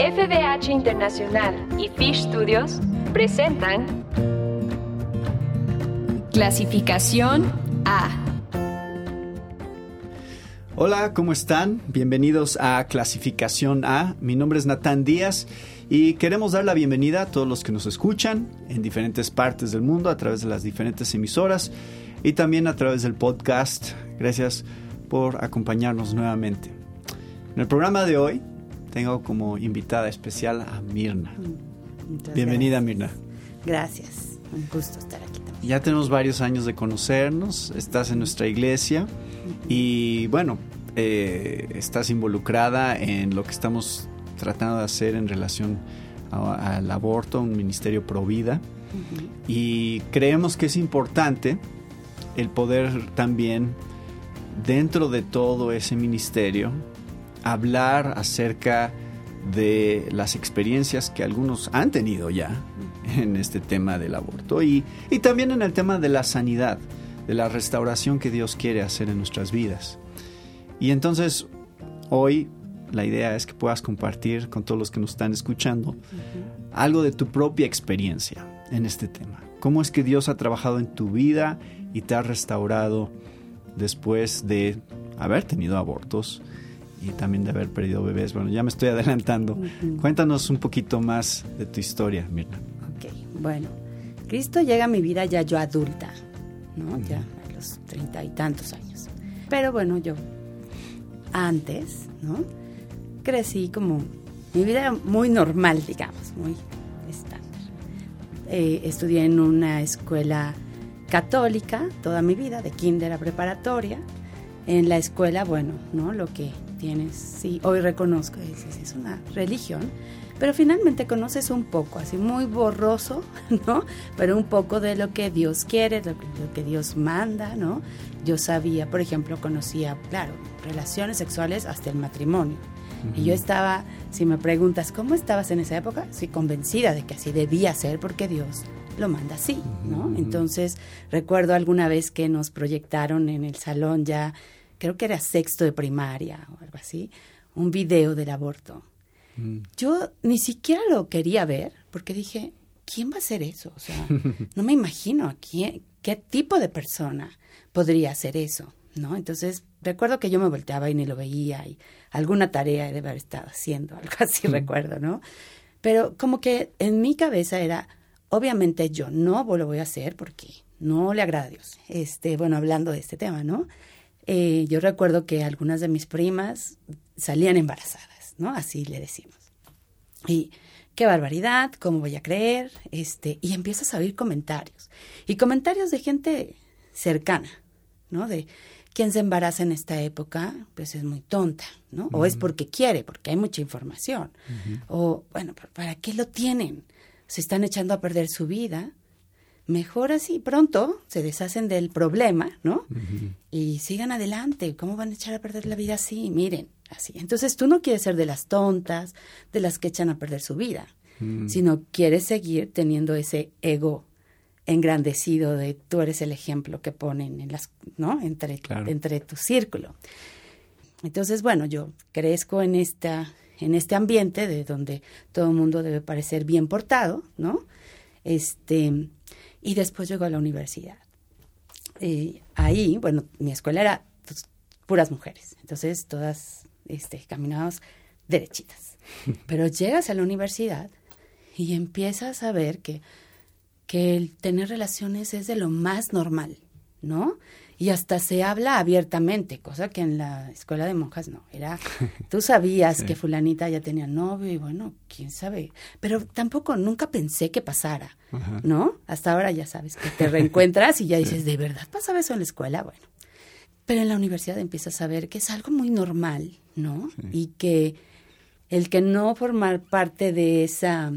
FDH Internacional y Fish Studios presentan Clasificación A. Hola, ¿cómo están? Bienvenidos a Clasificación A. Mi nombre es Natán Díaz y queremos dar la bienvenida a todos los que nos escuchan en diferentes partes del mundo a través de las diferentes emisoras y también a través del podcast. Gracias por acompañarnos nuevamente. En el programa de hoy tengo como invitada especial a Mirna. Muchas Bienvenida, gracias. Mirna. Gracias, un gusto estar aquí también. Ya tenemos varios años de conocernos, estás en nuestra iglesia y bueno, eh, estás involucrada en lo que estamos tratando de hacer en relación a- al aborto, un ministerio pro vida y creemos que es importante el poder también dentro de todo ese ministerio hablar acerca de las experiencias que algunos han tenido ya en este tema del aborto y, y también en el tema de la sanidad, de la restauración que Dios quiere hacer en nuestras vidas. Y entonces hoy la idea es que puedas compartir con todos los que nos están escuchando algo de tu propia experiencia en este tema. ¿Cómo es que Dios ha trabajado en tu vida y te ha restaurado después de haber tenido abortos y también de haber perdido bebés? Bueno, ya me estoy adelantando. Cuéntanos un poquito más de tu historia, Mirna. Ok, bueno, Cristo llega a mi vida ya yo adulta, ¿no? Ya a los treinta y tantos años. Pero bueno, yo antes, ¿no? Crecí como, mi vida era muy normal, digamos, muy estándar. Eh, estudié en una escuela católica toda mi vida, de kinder a preparatoria. En la escuela, bueno, ¿no? Lo que tienes, sí, hoy reconozco, es, es una religión, pero finalmente conoces un poco, así muy borroso, ¿no? Pero un poco de lo que Dios quiere, lo que, lo que Dios manda, ¿no? Yo sabía, por ejemplo, conocía, claro, relaciones sexuales hasta el matrimonio. Y yo estaba, si me preguntas, ¿cómo estabas en esa época? Sí, convencida de que así debía ser porque Dios lo manda así, ¿no? Entonces, recuerdo alguna vez que nos proyectaron en el salón ya, creo que era sexto de primaria o algo así, un video del aborto. Mm. Yo ni siquiera lo quería ver porque dije, ¿quién va a hacer eso? O sea, no me imagino a quién, qué tipo de persona podría hacer eso, ¿no? Entonces, recuerdo que yo me volteaba y ni lo veía y alguna tarea debe haber estado haciendo, algo así recuerdo, ¿no? Pero como que en mi cabeza era, obviamente yo no lo voy a hacer porque no le agrada a Dios. Este, bueno, hablando de este tema, ¿no? Eh, yo recuerdo que algunas de mis primas salían embarazadas, ¿no? Así le decimos. Y qué barbaridad, cómo voy a creer, este, y empiezas a oír comentarios. Y comentarios de gente cercana, ¿no? De quien se embaraza en esta época, pues es muy tonta, ¿no? O es porque quiere, porque hay mucha información. O, bueno, ¿pero ¿para qué lo tienen? Se están echando a perder su vida. Mejor así, pronto se deshacen del problema, ¿no? Y sigan adelante. ¿Cómo van a echar a perder la vida así? Miren, así. Entonces tú no quieres ser de las tontas, de las que echan a perder su vida, sino quieres seguir teniendo ese ego engrandecido de tú eres el ejemplo que ponen en las, ¿no? Entre, Claro. entre tu círculo. Entonces, bueno, yo crezco en esta, en este ambiente de donde todo el mundo debe parecer bien portado, ¿no? Este, y después llego a la universidad. Y ahí, bueno, mi escuela era pues, puras mujeres, entonces todas este, caminábamos derechitas. Pero llegas a la universidad y empiezas a ver que, que el tener relaciones es de lo más normal, ¿no? Y hasta se habla abiertamente, cosa que en la escuela de monjas no. Era, tú sabías Sí. que fulanita ya tenía novio y bueno, quién sabe. Pero tampoco nunca pensé que pasara, Ajá. ¿no? Hasta ahora ya sabes que te reencuentras y ya dices, ¿de verdad pasaba eso en la escuela? Bueno. Pero en la universidad empiezas a ver que es algo muy normal, ¿no? Y que el que no formar parte de esa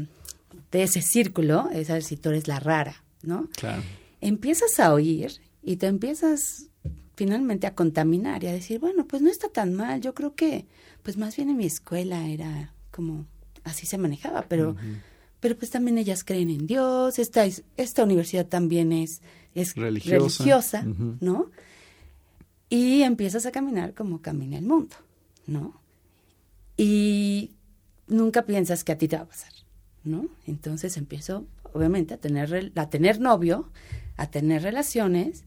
de ese círculo es a ver si tú eres la rara, ¿no? Claro. Empiezas a oír y te empiezas finalmente a contaminar y a decir, bueno, pues no está tan mal, yo creo que pues más bien en mi escuela era como así se manejaba, pero pero pues también ellas creen en Dios, esta es- esta universidad también es es Religiosa. ¿no? Y empiezas a caminar como camina el mundo, ¿no? Y nunca piensas que a ti te va a pasar, ¿no? Entonces empiezo, obviamente, a tener, a tener novio, a tener relaciones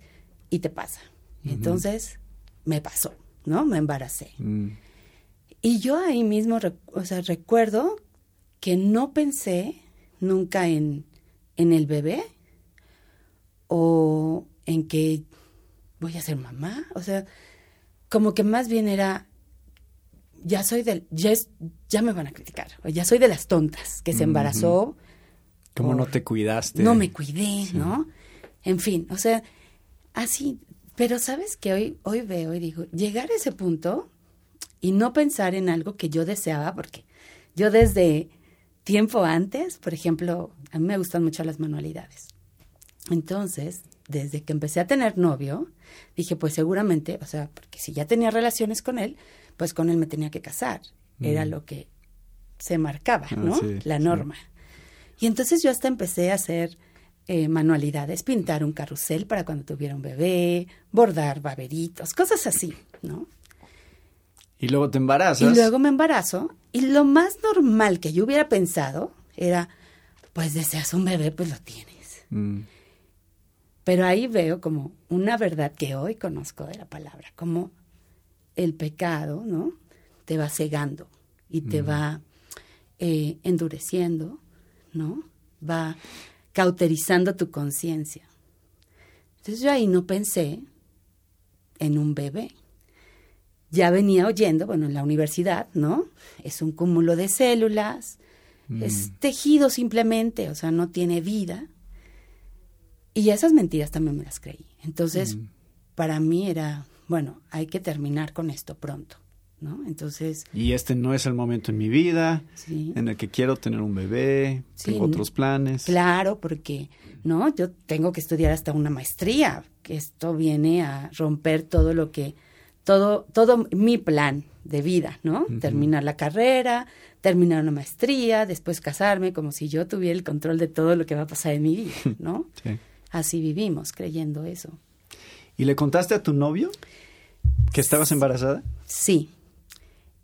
y te pasa. Entonces, me pasó, ¿no? Me embaracé. Mm. Y yo ahí mismo, o sea, recuerdo que no pensé nunca en, en el bebé o en que voy a ser mamá. O sea, como que más bien era, ya soy del, ya, es, ya me van a criticar, o ya soy de las tontas que se embarazó. ¿Cómo no te cuidaste? No me cuidé, ¿no? En fin, o sea, así, pero sabes que hoy, hoy veo y digo, llegar a ese punto y no pensar en algo que yo deseaba, porque yo desde tiempo antes, por ejemplo, a mí me gustan mucho las manualidades. Entonces, desde que empecé a tener novio, dije, pues seguramente, o sea, porque si ya tenía relaciones con él, pues con él me tenía que casar. Era lo que se marcaba, ¿no? Ah, sí, La sí. Y entonces yo hasta empecé a hacer eh, manualidades, pintar un carrusel para cuando tuviera un bebé, bordar baberitos, cosas así, ¿no? Y luego te embarazas. Y luego me embarazo y lo más normal que yo hubiera pensado era, pues deseas un bebé, pues lo tienes. Mm. Pero ahí veo como una verdad que hoy conozco de la palabra, como el pecado, ¿no? Te va cegando y te va eh, endureciendo, ¿no? Va cauterizando tu conciencia. Entonces yo ahí no pensé en un bebé. Ya venía oyendo, bueno, en la universidad, ¿no? Es un cúmulo de células, es tejido simplemente, o sea, no tiene vida. Y esas mentiras también me las creí. Entonces, para mí era, bueno, hay que terminar con esto pronto, ¿no? Entonces, Y este no es el momento en mi vida sí. en el que quiero tener un bebé, Sí, tengo otros planes. Claro, porque, ¿no? Yo tengo que estudiar hasta una maestría, que esto viene a romper todo lo que, todo, todo mi plan de vida, ¿no? Terminar la carrera, terminar una maestría, después casarme, como si yo tuviera el control de todo lo que va a pasar en mi vida, ¿no? Sí. Así vivimos, creyendo eso. ¿Y le contaste a tu novio que estabas embarazada? Sí.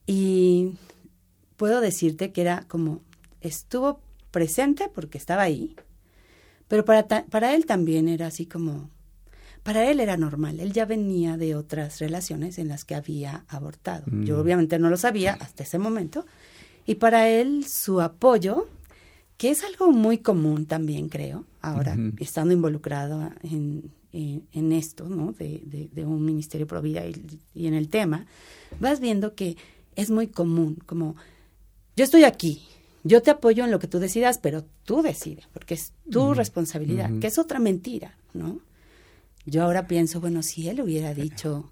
Y puedo decirte que era como, estuvo presente porque estaba ahí, pero para, ta- para él también era así como, para él era normal, él ya venía de otras relaciones en las que había abortado. Yo obviamente no lo sabía hasta ese momento, y para él su apoyo, que es algo muy común también, creo, ahora, estando involucrado en, en, en esto, ¿no? De, de- de un ministerio pro vida y, y en el tema, vas viendo que es muy común, como yo estoy aquí, yo te apoyo en lo que tú decidas, pero tú decides, porque es tu responsabilidad, que es otra mentira, ¿no? Yo ahora pienso, bueno, si él hubiera dicho,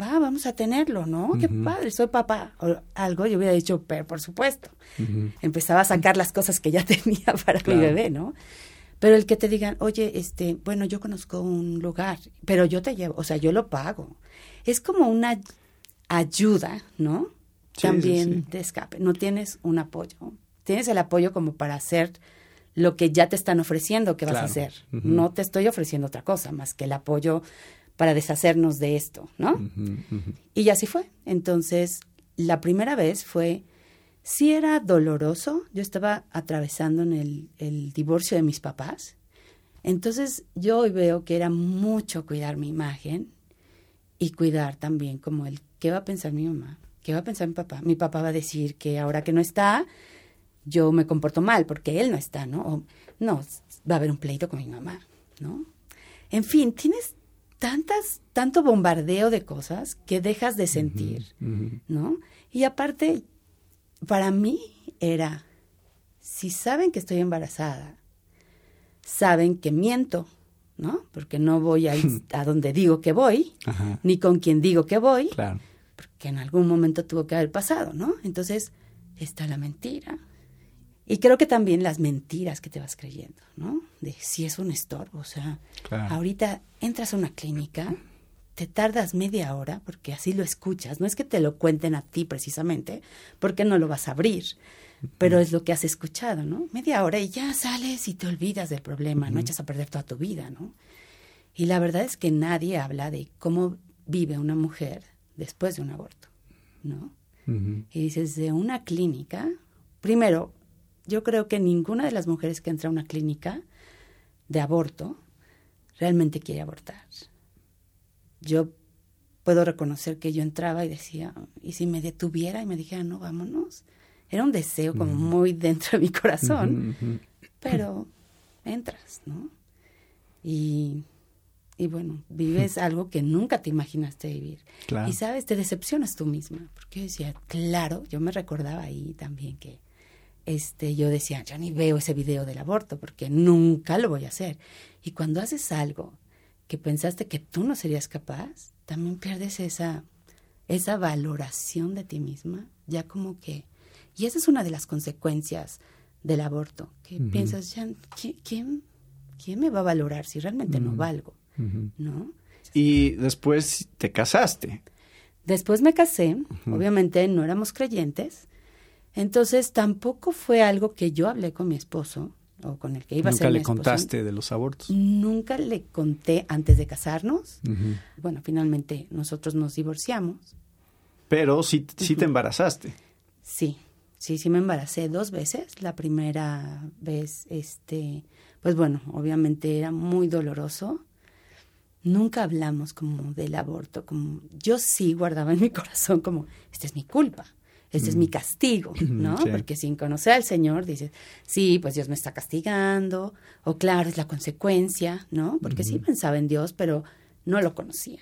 va, vamos a tenerlo, ¿no? Qué padre, soy papá, o algo, yo hubiera dicho, pero por supuesto. Empezaba a sacar las cosas que ya tenía para Claro. mi bebé, ¿no? Pero el que te digan, oye, este, bueno, yo conozco un lugar, pero yo te llevo, o sea, yo lo pago. Es como una ayuda, ¿no? Sí, También sí, de escape. No tienes un apoyo. Tienes el apoyo como para hacer lo que ya te están ofreciendo que vas a hacer. No te estoy ofreciendo otra cosa más que el apoyo para deshacernos de esto, ¿no? Ujú, ujú. Y así fue. Entonces, la primera vez fue, sí era doloroso. Yo estaba atravesando en el, el divorcio de mis papás. Entonces, yo hoy veo que era mucho cuidar mi imagen y cuidar también como el, ¿qué va a pensar mi mamá? ¿Qué va a pensar mi papá? Mi papá va a decir que ahora que no está, yo me comporto mal porque él no está, ¿no? O, no, va a haber un pleito con mi mamá, ¿no? En fin, tienes tantas, tanto bombardeo de cosas que dejas de sentir. ¿no? Y aparte, para mí era, si saben que estoy embarazada, saben que miento, ¿no? Porque no voy a a donde digo que voy, Ajá. ni con quien digo que voy, Claro. Porque en algún momento tuvo que haber pasado, ¿no? Entonces, está la mentira. Y creo que también las mentiras que te vas creyendo, ¿no? De si es un estorbo, o sea, Claro. ahorita entras a una clínica, te tardas media hora, porque así lo escuchas, no es que te lo cuenten a ti precisamente, porque no lo vas a abrir, pero es lo que has escuchado, ¿no? Media hora y ya sales y te olvidas del problema, no echas a perder toda tu vida, ¿no? Y la verdad es que nadie habla de cómo vive una mujer después de un aborto, ¿no? Y dices, de una clínica primero, yo creo que ninguna de las mujeres que entra a una clínica de aborto realmente quiere abortar. Yo puedo reconocer que yo entraba y decía, ¿y si me detuviera y me dijera, no, vámonos? Era un deseo como muy dentro de mi corazón, pero entras, ¿no? Y, y, bueno, vives algo que nunca te imaginaste vivir. Y sabes, te decepcionas tú misma, porque yo decía, claro, yo me recordaba ahí también que este, yo decía, yo ni veo ese video del aborto porque nunca lo voy a hacer. Y cuando haces algo que pensaste que tú no serías capaz, también pierdes esa, esa valoración de ti misma, ya como que... Y esa es una de las consecuencias del aborto, que piensas, ya, ¿quién, ¿quién, me va a valorar si realmente no valgo? ¿No? Y después te casaste. Después me casé, obviamente no éramos creyentes, entonces tampoco fue algo que yo hablé con mi esposo o con el que iba a ser. ¿Nunca le contaste de los abortos? Nunca le conté antes de casarnos. Bueno, finalmente nosotros nos divorciamos. Pero sí, sí te embarazaste. Sí, sí, sí me embaracé dos veces. La primera vez, este, pues bueno, obviamente era muy doloroso. Nunca hablamos como del aborto, como yo sí guardaba en mi corazón como, esta es mi culpa este es mi mm. castigo, ¿no? Porque sin conocer al Señor dices, sí, pues Dios me está castigando, o claro, es la consecuencia, ¿no? Porque sí pensaba en Dios, pero no lo conocía.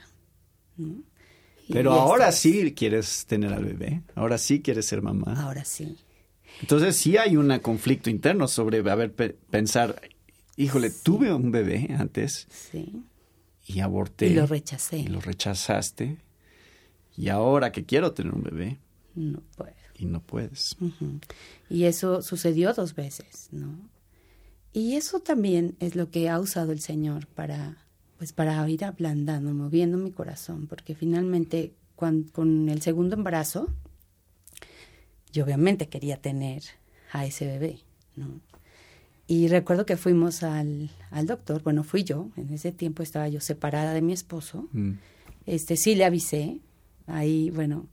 Pero ahora sí quieres tener al bebé, ahora sí quieres ser mamá. Ahora sí. Entonces sí hay un conflicto interno sobre, a ver, pensar, híjole, tuve un bebé antes. Sí. Y aborté. Y lo rechacé. Y lo rechazaste. Y ahora que quiero tener un bebé, no puedo. Y no puedes. Y eso sucedió dos veces, ¿no? Y eso también es lo que ha usado el Señor para, pues para ir ablandando, moviendo mi corazón, porque finalmente con el segundo embarazo, yo obviamente quería tener a ese bebé, ¿no? Y recuerdo que fuimos al, al doctor, bueno, fui yo, en ese tiempo estaba yo separada de mi esposo, mm. este sí le avisé, ahí, bueno,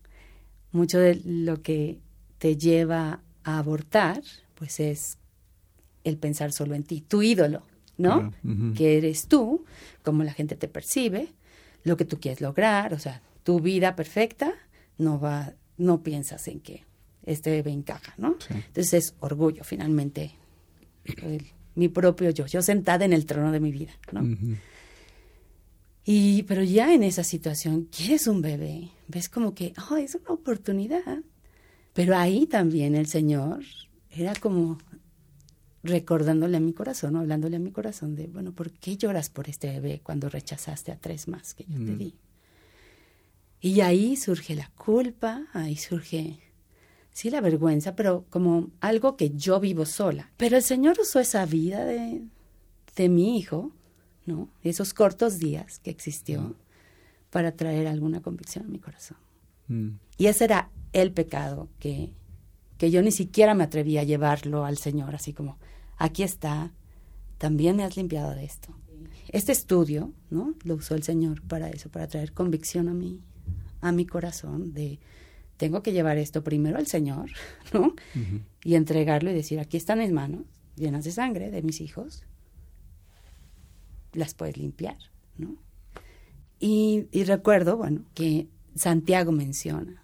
mucho de lo que te lleva a abortar, pues es el pensar solo en ti, tu ídolo, ¿no? Que eres tú, como la gente te percibe, lo que tú quieres lograr, o sea, tu vida perfecta, no va, no piensas en que este bebé encaja, ¿no? Entonces es orgullo, finalmente, mi propio yo, yo sentada en el trono de mi vida, ¿no? Y, pero ya en esa situación, quieres un bebé, ves como que, oh, es una oportunidad. Pero ahí también el Señor era como recordándole a mi corazón, hablándole a mi corazón de, bueno, ¿por qué lloras por este bebé cuando rechazaste a tres más que yo te di? Y ahí surge la culpa, ahí surge, sí, la vergüenza, pero como algo que yo vivo sola. Pero el Señor usó esa vida de, de mi hijo ¿no? Esos cortos días que existió para traer alguna convicción a mi corazón. Mm. Y ese era el pecado que, que yo ni siquiera me atrevía a llevarlo al Señor, así como, aquí está, también me has limpiado de esto. Este estudio, ¿no? Lo usó el Señor para eso, para traer convicción a mí, a mi corazón de tengo que llevar esto primero al Señor, ¿no? Y entregarlo y decir, aquí están mis manos llenas de sangre de mis hijos, las puedes limpiar, ¿no? Y, recuerdo, bueno, que Santiago menciona,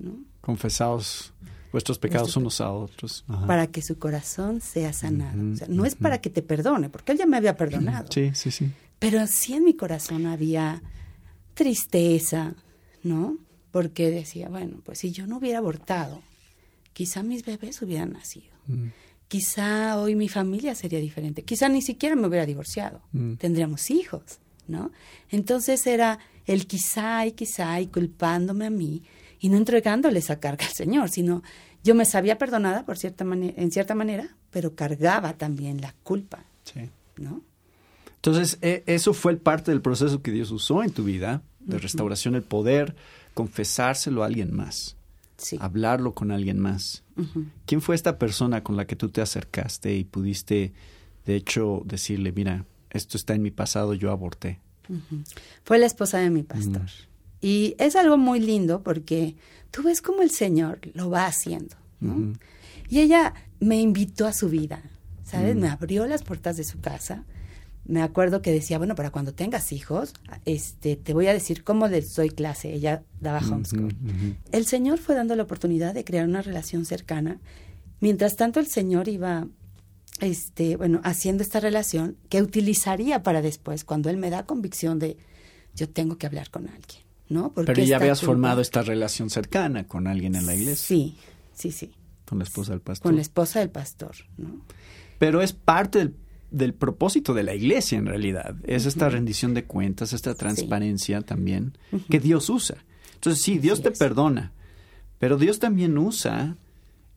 ¿no? Confesados vuestros pecados unos a otros. Para que su corazón sea sanado. o sea, no es para que te perdone, porque él ya me había perdonado. Sí, sí, sí. Pero sí en mi corazón había tristeza, ¿no? Porque decía, bueno, pues si yo no hubiera abortado, quizá mis bebés hubieran nacido quizá hoy mi familia sería diferente, quizá ni siquiera me hubiera divorciado, mm. tendríamos hijos, ¿no? Entonces era el quizá y quizá y culpándome a mí y no entregándole esa carga al Señor, sino yo me sabía perdonada por cierta en cierta manera, pero cargaba también la culpa, sí. ¿no? Entonces, e, eso fue parte del proceso que Dios usó en tu vida, de restauración, el poder confesárselo a alguien más hablarlo con alguien más. ¿Quién fue esta persona con la que tú te acercaste y pudiste, de hecho, decirle, mira, esto está en mi pasado, yo aborté? Fue la esposa de mi pastor. Y es algo muy lindo porque tú ves cómo el Señor lo va haciendo. Y ella me invitó a su vida, ¿sabes? Me abrió las puertas de su casa. Me acuerdo que decía, bueno, para cuando tengas hijos, este, te voy a decir cómo les doy clase. Ella daba homeschool. El Señor fue dando la oportunidad de crear una relación cercana. Mientras tanto, el Señor iba este, bueno, haciendo esta relación que utilizaría para después, cuando él me da convicción de yo tengo que hablar con alguien, ¿no? Porque Pero ya habías formado esta relación cercana con alguien en la iglesia. Sí, sí, sí. Con la esposa del pastor. Con la esposa del pastor, ¿no? Pero es parte del, propósito de la iglesia en realidad. Es esta rendición de cuentas, esta transparencia también que Dios usa. Entonces sí, Dios te perdona, pero Dios también usa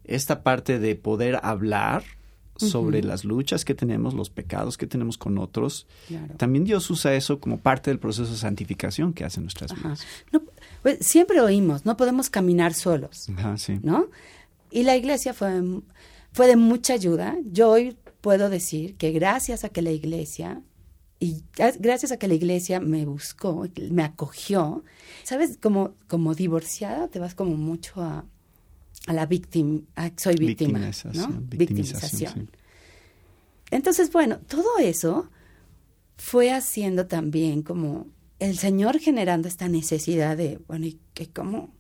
esta parte de poder hablar sobre las luchas que tenemos, los pecados que tenemos con otros. También Dios usa eso como parte del proceso de santificación que hace nuestras vidas. Pues, siempre oímos, no podemos caminar solos, ¿no? Y la iglesia fue, fue de mucha ayuda. Yo hoy puedo decir que gracias a que la iglesia y gracias a que la iglesia me buscó, me acogió, sabes, como como divorciada te vas como mucho a a la víctima, soy víctima, ¿no? Victimización. Entonces, bueno, todo eso fue haciendo también como el Señor generando esta necesidad de, bueno, ¿y que cómo,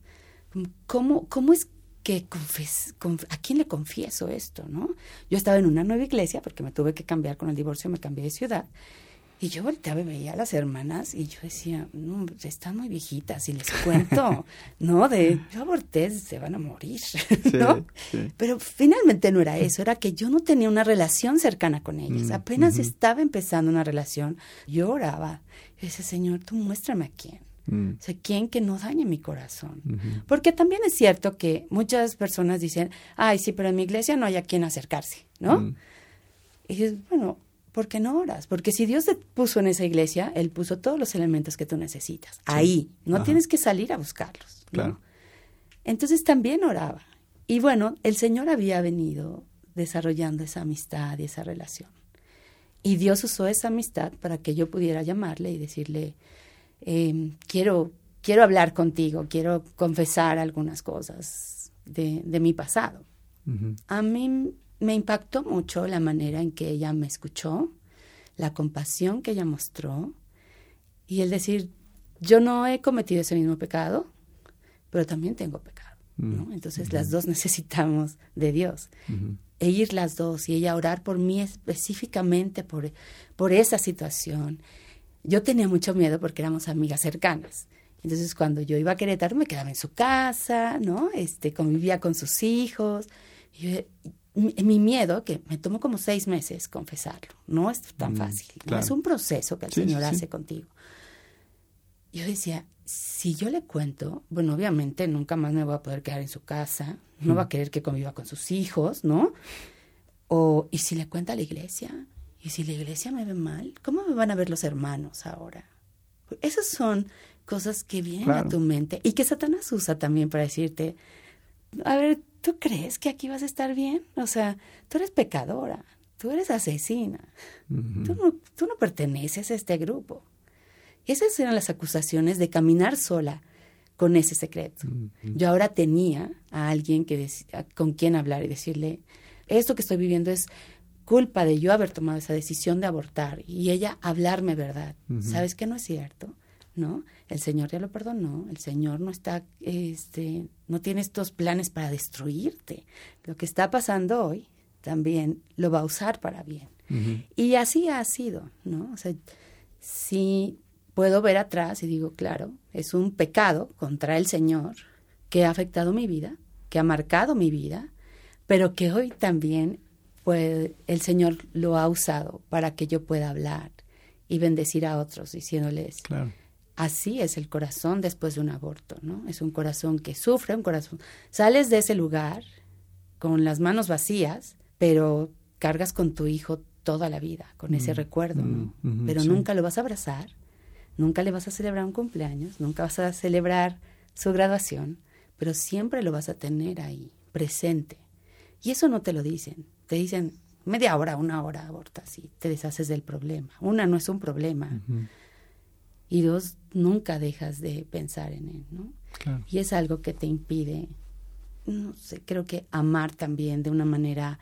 cómo, cómo es que confes, a quién le confieso esto, no? Yo estaba en una nueva iglesia porque me tuve que cambiar con el divorcio, me cambié de ciudad y yo volteaba y veía a las hermanas y yo decía, no, están muy viejitas y les cuento, ¿no? De, yo aborté, se van a morir, ¿no? Pero finalmente no era eso, era que yo no tenía una relación cercana con ellas. Mm, Apenas estaba empezando una relación, yo oraba. Y decía, Señor, tú muéstrame a quién. Mm. O sea, quién que no dañe mi corazón. Porque también es cierto que muchas personas dicen, ay, sí, pero en mi iglesia no hay a quien acercarse, ¿no? Mm. Y dices, bueno, ¿por qué no oras? Porque si Dios te puso en esa iglesia, Él puso todos los elementos que tú necesitas. Ahí. No tienes que salir a buscarlos. Claro. Entonces también oraba. Y bueno, el Señor había venido desarrollando esa amistad y esa relación. Y Dios usó esa amistad para que yo pudiera llamarle y decirle, em, quiero, quiero hablar contigo, quiero confesar algunas cosas de, mi pasado. A mí me impactó mucho la manera en que ella me escuchó, la compasión que ella mostró y el decir, yo no he cometido ese mismo pecado, pero también tengo pecado. Mm. Entonces las dos necesitamos de Dios. E ir las dos y ella orar por mí específicamente por, por esa situación. Yo tenía mucho miedo porque éramos amigas cercanas. Entonces cuando yo iba a Querétaro me quedaba en su casa, ¿no? Este, convivía con sus hijos. Y mi, miedo, que me tomó como seis meses confesarlo, no es tan mm, fácil, es un proceso que el Señor hace contigo. Yo decía, si yo le cuento, bueno, obviamente nunca más me voy a poder quedar en su casa, no va a querer que conviva con sus hijos, ¿no? O, y si le cuenta a la iglesia, y si la iglesia me ve mal, ¿cómo me van a ver los hermanos ahora? Esas son cosas que vienen a tu mente y que Satanás usa también para decirte, a ver, ¿tú crees que aquí vas a estar bien? O sea, tú eres pecadora, tú eres asesina, tú, no, tú, no, perteneces a este grupo. esas eran las acusaciones de caminar sola con ese secreto. Yo ahora tenía a alguien que con quien hablar y decirle, esto que estoy viviendo es culpa de yo haber tomado esa decisión de abortar y ella hablarme verdad. ¿Sabes que no es cierto? ¿no? El Señor ya lo perdonó, el Señor no está, este, no tiene estos planes para destruirte. Lo que está pasando hoy también lo va a usar para bien. Y así ha sido, ¿no? O sea, si puedo ver atrás y digo, claro, es un pecado contra el Señor que ha afectado mi vida, que ha marcado mi vida, pero que hoy también pues, el Señor lo ha usado para que yo pueda hablar y bendecir a otros diciéndoles, claro. Así es el corazón después de un aborto, ¿no? Es un corazón que sufre, un corazón. Sales de ese lugar con las manos vacías, pero cargas con tu hijo toda la vida, con ese mm, recuerdo, ¿no? Mm, pero nunca lo vas a abrazar, nunca le vas a celebrar un cumpleaños, nunca vas a celebrar su graduación, pero siempre lo vas a tener ahí, presente. Y eso no te lo dicen, te dicen media hora, una hora abortas y te deshaces del problema. Una no es un problema y dos, nunca dejas de pensar en él, ¿no? Y es algo que te impide no sé, creo que amar también de una manera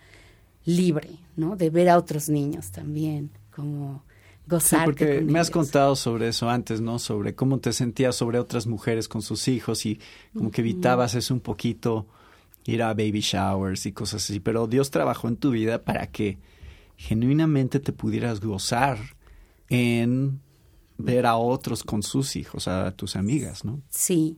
libre, ¿no? De ver a otros niños también, como gozar. Sí, porque me has contado sobre eso antes, ¿no? Sobre cómo te sentías sobre otras mujeres con sus hijos y como que evitabas eso un poquito, ir a baby showers y cosas así. Pero Dios trabajó en tu vida para que genuinamente te pudieras gozar en ver a otros con sus hijos, a tus amigas, ¿no? Sí.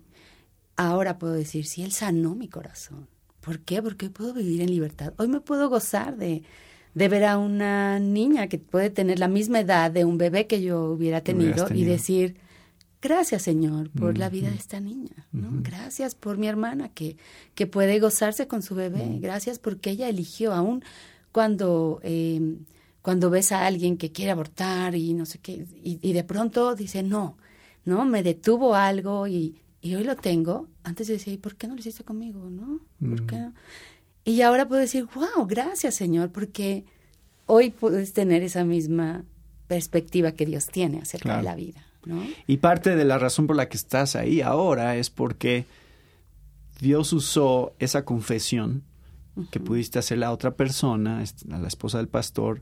Ahora puedo decir, sí, Él sanó mi corazón. ¿Por qué? Porque puedo vivir en libertad. Hoy me puedo gozar de, de ver a una niña que puede tener la misma edad de un bebé que yo hubiera tenido, y decir, gracias Señor por la vida de esta niña, ¿no? Gracias por mi hermana que, que puede gozarse con su bebé, gracias porque ella eligió aún cuando... Eh, cuando ves a alguien que quiere abortar y no sé qué, y, de pronto dice, no, no, me detuvo algo y, y hoy lo tengo. Antes decía, ¿y por qué no lo hiciste conmigo? ¿No? ¿Por qué no? Y ahora puedo decir, wow, gracias Señor, porque hoy puedes tener esa misma perspectiva que Dios tiene acerca de la vida. ¿no? Y parte de la razón por la que estás ahí ahora es porque Dios usó esa confesión que pudiste hacerle a otra persona, a la esposa del pastor,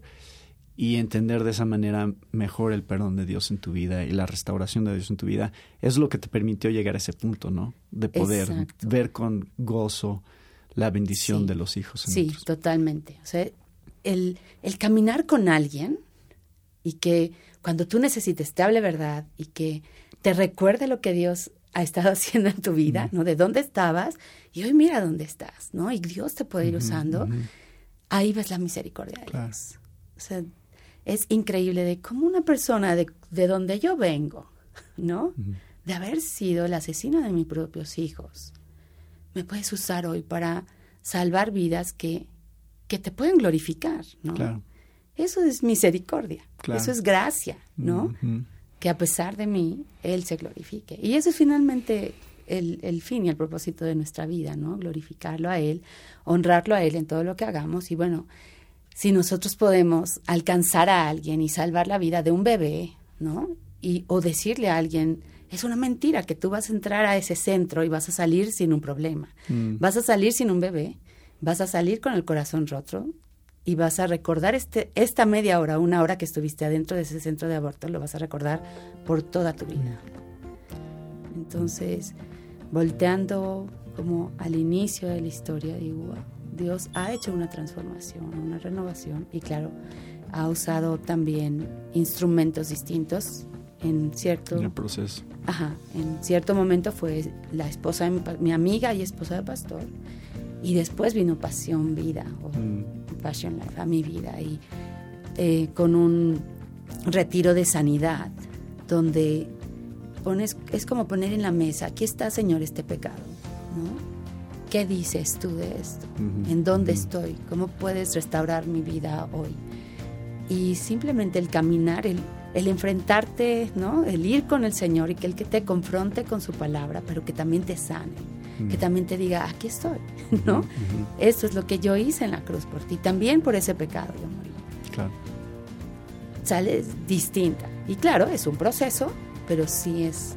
y entender de esa manera mejor el perdón de Dios en tu vida y la restauración de Dios en tu vida, es lo que te permitió llegar a ese punto, ¿no? De poder ver con gozo la bendición de los hijos. sí, totalmente. O sea, el, el caminar con alguien y que cuando tú necesites te hable verdad y que te recuerde lo que Dios ha estado haciendo en tu vida, ¿no? De dónde estabas y hoy mira dónde estás, ¿no? Y Dios te puede ir usando. Ahí ves la misericordia de Dios. O sea, es increíble de cómo una persona de, de donde yo vengo, ¿no? De haber sido la asesina de mis propios hijos, me puedes usar hoy para salvar vidas que, que te pueden glorificar, ¿no? Eso es misericordia, eso es gracia, ¿no? Que a pesar de mí, Él se glorifique. Y eso es finalmente el, el, fin y el propósito de nuestra vida, ¿no? Glorificarlo a Él, honrarlo a Él en todo lo que hagamos y bueno, si nosotros podemos alcanzar a alguien y salvar la vida de un bebé, ¿no? Y, o decirle a alguien, es una mentira que tú vas a entrar a ese centro y vas a salir sin un problema. Mm. Vas a salir sin un bebé, vas a salir con el corazón roto y vas a recordar este, esta media hora, una hora que estuviste adentro de ese centro de aborto, lo vas a recordar por toda tu vida. Entonces, volteando como al inicio de la historia, digo, wow Dios ha hecho una transformación, una renovación y claro, ha usado también instrumentos distintos en cierto en proceso. Ajá, en cierto momento fue la esposa de mi, amiga y esposa del pastor y después vino Pasión Vida o mm. Passion Life a mi vida y eh, con un retiro de sanidad donde pones es como poner en la mesa aquí está Señor este pecado, ¿no? ¿Qué dices tú de esto? ¿En dónde estoy? ¿Cómo puedes restaurar mi vida hoy? Y simplemente el caminar, el, enfrentarte, ¿no? El ir con el Señor y que Él que te confronte con su palabra, pero que también te sane, que también te diga, aquí estoy, ¿no? Eso es lo que yo hice en la cruz por ti. También por ese pecado yo morí. Claro. Sales distinta. Y claro, es un proceso, pero sí es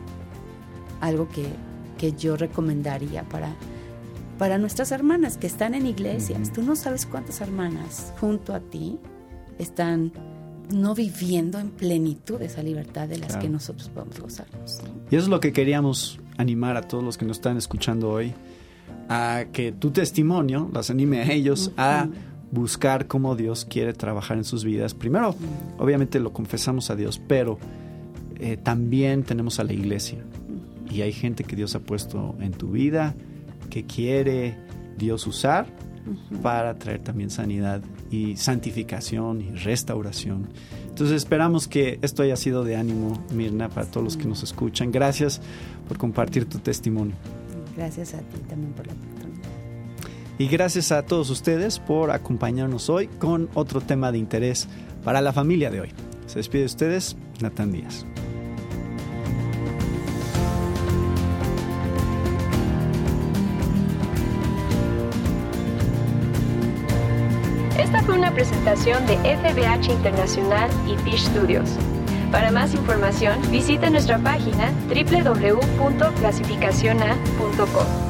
algo que, que yo recomendaría para para nuestras hermanas que están en iglesias. Tú no sabes cuántas hermanas junto a ti están no viviendo en plenitud esa libertad de las que nosotros podemos gozarnos. Y eso es lo que queríamos animar a todos los que nos están escuchando hoy, a que tu testimonio las anime a ellos a buscar cómo Dios quiere trabajar en sus vidas. Primero, obviamente lo confesamos a Dios, pero eh, también tenemos a la iglesia. Y hay gente que Dios ha puesto en tu vida, que quiere Dios usar para traer también sanidad y santificación y restauración. Entonces esperamos que esto haya sido de ánimo, Mirna, para todos los que nos escuchan. Gracias por compartir tu testimonio. Gracias a ti también por la oportunidad. Y gracias a todos ustedes por acompañarnos hoy con otro tema de interés para la familia de hoy. Se despide de ustedes, Natán Díaz. De FBH Internacional y Fish Studios. Para más información, visita nuestra página www.clasificaciona.com.